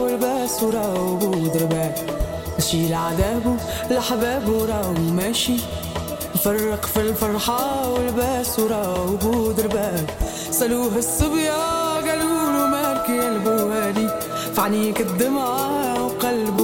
والباس وراو ودربان ماشي لعذابه لحبابه راو ماشي. فرق في الفرحة والباس وراو ودربان سألوه الصبية قالوا له مالك يا البوالي فعنيك الدمعة وقلبه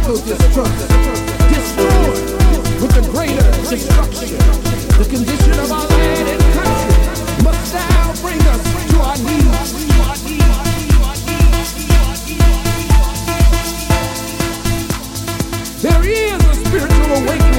mental distrust destroyed with the greater destruction. The condition of our land and country must now bring us to our knees. There is a spiritual awakening.